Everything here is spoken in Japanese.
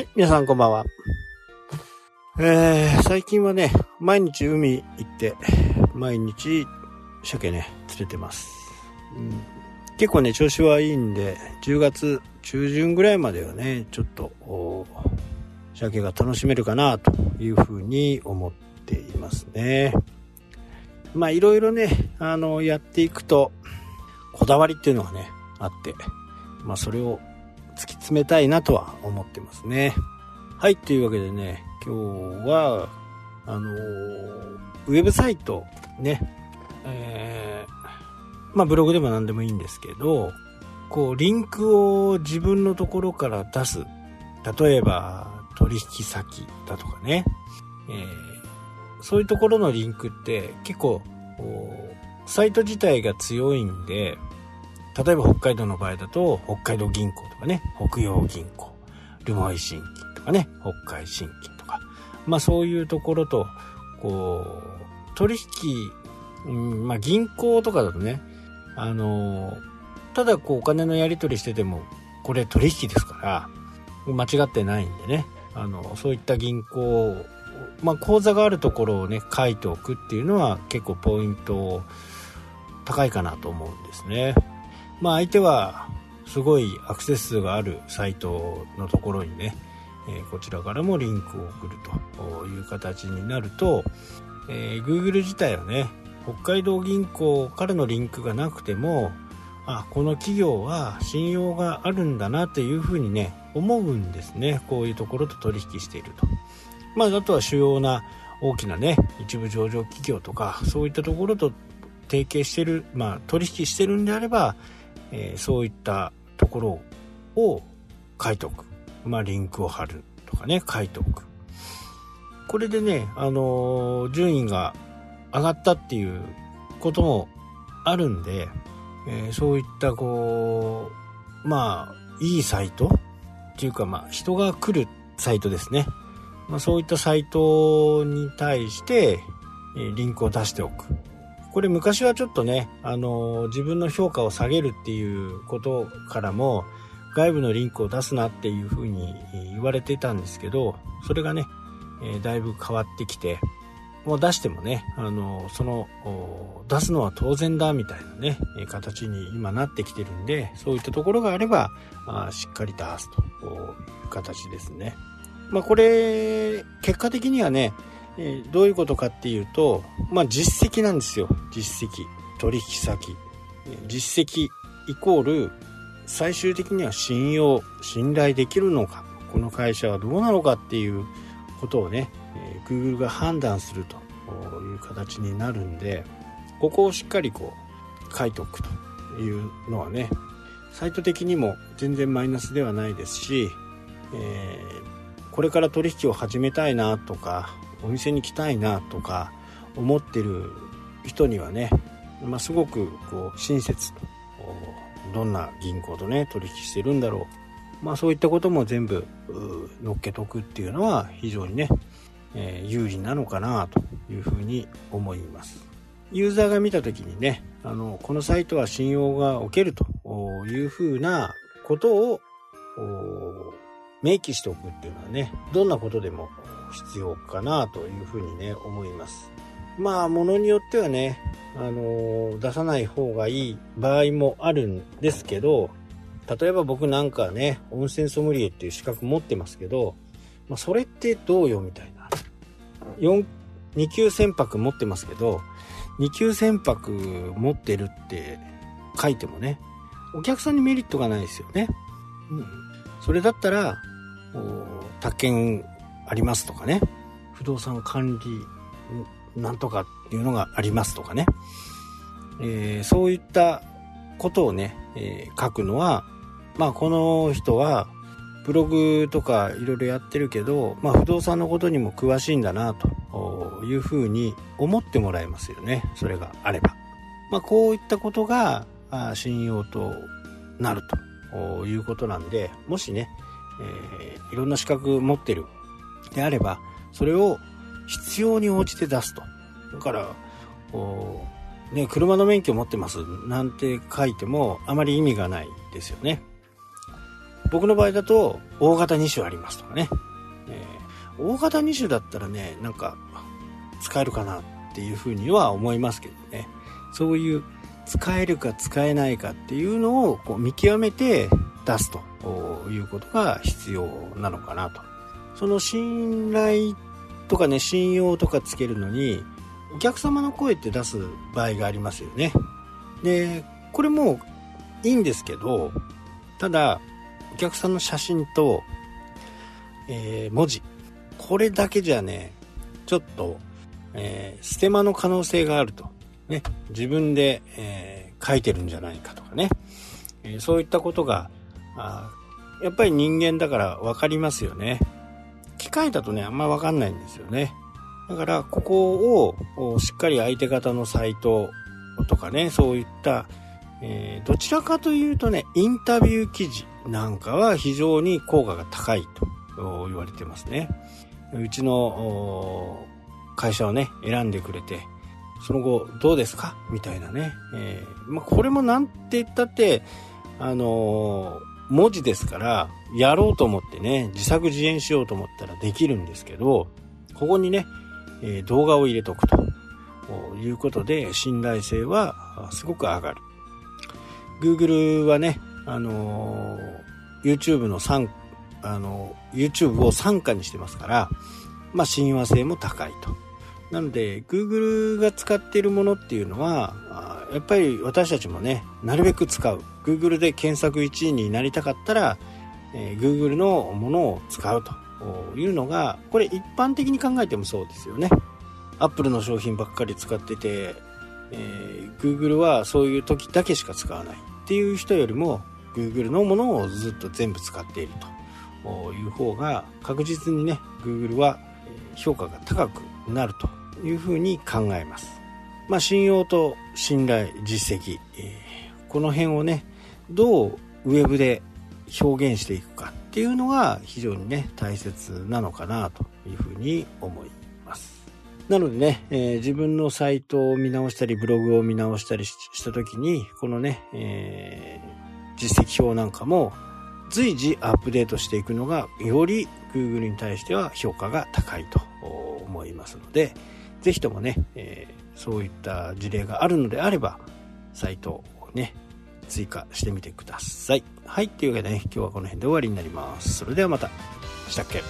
はい、皆さんこんばんは。えー、最近はね、毎日海行って、毎日鮭ね、釣れてます。うん、結構ね、調子はいいんで、10月中旬ぐらいまではね、ちょっと、鮭が楽しめるかな、というふうに思っていますね。まあ、いろいろね、あの、やっていくと、こだわりっていうのがね、あって、まあ、それを突き詰めたいなとは思ってますね。はい、というわけでね、今日は、あのーウェブサイトね、えーまあブログでも何でもいいんですけど、こう、リンクを自分のところから出す。例えば、取引先だとかね、えーそういうところのリンクって結構、サイト自体が強いんで、例えば北海道の場合だと、北海道銀行とかね、北洋銀行、留萌新金とかね、北海新金とか、まあそういうところと、こう、取引、うん、まあ銀行とかだとね、あの、ただこうお金のやり取りしてても、これ取引ですから、間違ってないんでね、あの、そういった銀行、まあ口座があるところをね、書いておくっていうのは結構ポイント高いかなと思うんですね。まあ相手はすごいアクセス数があるサイトのところにね、えこちらからもリンクを送るという形になると、えー Google 自体はね北海道銀行からのリンクがなくてもあこの企業は信用があるんだなというふうにね思うんですねこういうところと取引していると。まあ、あとは主要な大きなね一部上場企業とかそういったところと提携してる、まあ、取引してるんであれば、えーそういったところを書いておく、まあ、リンクを貼るとかね書いておく。これでね、あのー順位が上がったっていうこともあるんで、えーそういったこうまあいいサイトっていうかまあ人が来るサイトですね。まあ、そういったサイトに対して、えーリンクを出しておく。これ昔はちょっとね、あの自分の評価を下げるっていうことからも、外部のリンクを出すなっていうふうに言われてたんですけど、それがね、えーだいぶ変わってきて、もう出してもね、あのその、出すのは当然だみたいなね、形に今なってきてるんで、そういったところがあれば、あしっかり出すという形ですね。まあこれ、結果的にはね、えどういうことかっていうと、まあ実績なんですよ。実績。取引先。実績イコール、最終的には信用、信頼できるのか、この会社はどうなのかっていうことをね、えー Google が判断するという形になるんで、ここをしっかりこう書いておくというのはね、サイト的にも全然マイナスではないですし、えーこれから取引を始めたいなとかお店に来たいなとか思ってる人にはね、まあ、すごくこう親切とどんな銀行とね取引してるんだろう、まあ、そういったことも全部乗っけとくっていうのは非常にね、えー有利なのかなというふうに思います。ユーザーが見た時にねあのこのサイトは信用がおけるというふうなことを明記しておくっていうのはね、どんなことでも必要かなというふうにね、思います。まあ、ものによってはね、あの出さない方がいい場合もあるんですけど、例えば僕なんかね、温泉ソムリエっていう資格持ってますけど、まあ、それってどうよみたいな。4、2級船舶持ってますけど、2級船舶持ってるって書いてもね、お客さんにメリットがないですよね。うん。それだったら、宅建ありますとかね、不動産管理なんとかっていうのがありますとかね、えーそういったことをね、えー書くのは、まあこの人はブログとかいろいろやってるけど、まあ不動産のことにも詳しいんだなというふうに思ってもらえますよね、それがあれば。まあこういったことが信用となるということなんで、もしね、えーいろんな資格持ってるであれば、それを必要に応じて出すと。だから、こうね、車の免許持ってますなんて書いてもあまり意味がないですよね。僕の場合だと大型2種ありますとかね、えー、大型2種だったらねなんか使えるかなっていうふうには思いますけどねそういう使えるか使えないかっていうのをこう見極めて出すということが必要なのかなと。その信頼とかね信用とかつけるのにお客様の声って出す場合がありますよね。でこれもいいんですけどただお客さんの写真と、えー、文字。これだけじゃねちょっと、えー、ステマの可能性があると、ね、自分で、えー、書いてるんじゃないかとかね、え、そういったことがあやっぱり人間だから分かりますよね。機械だとねあんまり分かんないんですよね。だからここをしっかり相手方のサイトとかねそういった、えー、どちらかというとねインタビュー記事なんかは非常に効果が高いと言われてますね。うちの会社をね選んでくれてその後どうですか？みたいなね、えー、まあ、これもなんて言ったってあのー、文字ですからやろうと思ってね自作自演しようと思ったらできるんですけどここにね、え、動画を入れとくということで信頼性はすごく上がる。Google はねあの YouTube の3あの YouTube を参加にしてますからまあ親和性も高いと。なので Google が使っているものっていうのはやっぱり私たちもねなるべく使う。Google で検索1位になりたかったら、えー、Google のものを使うと。いうのがこれ一般的に考えてもそうですよね。Apple の商品ばっかり使ってて、えー、Google はそういう時だけしか使わない。っていう人よりも Google のものをずっと全部使っていると。いう方が確実にね Google は評価が高くなると。いうふうに考えます。まあ、信用と信頼、実績、この辺をね、どうウェブで表現していくかっていうのが非常にね、大切なのかなというふうに思います。なのでね、えー、自分のサイトを見直したり、ブログを見直したりした時に、このね、えー、実績表なんかも随時アップデートしていくのが、より Google に対しては評価が高いと思いますので、ぜひともね、えー、そういった事例があるのであれば、サイトをね、追加してみてください。はい、というわけでね、今日はこの辺で終わりになります。それではまた。したっけ？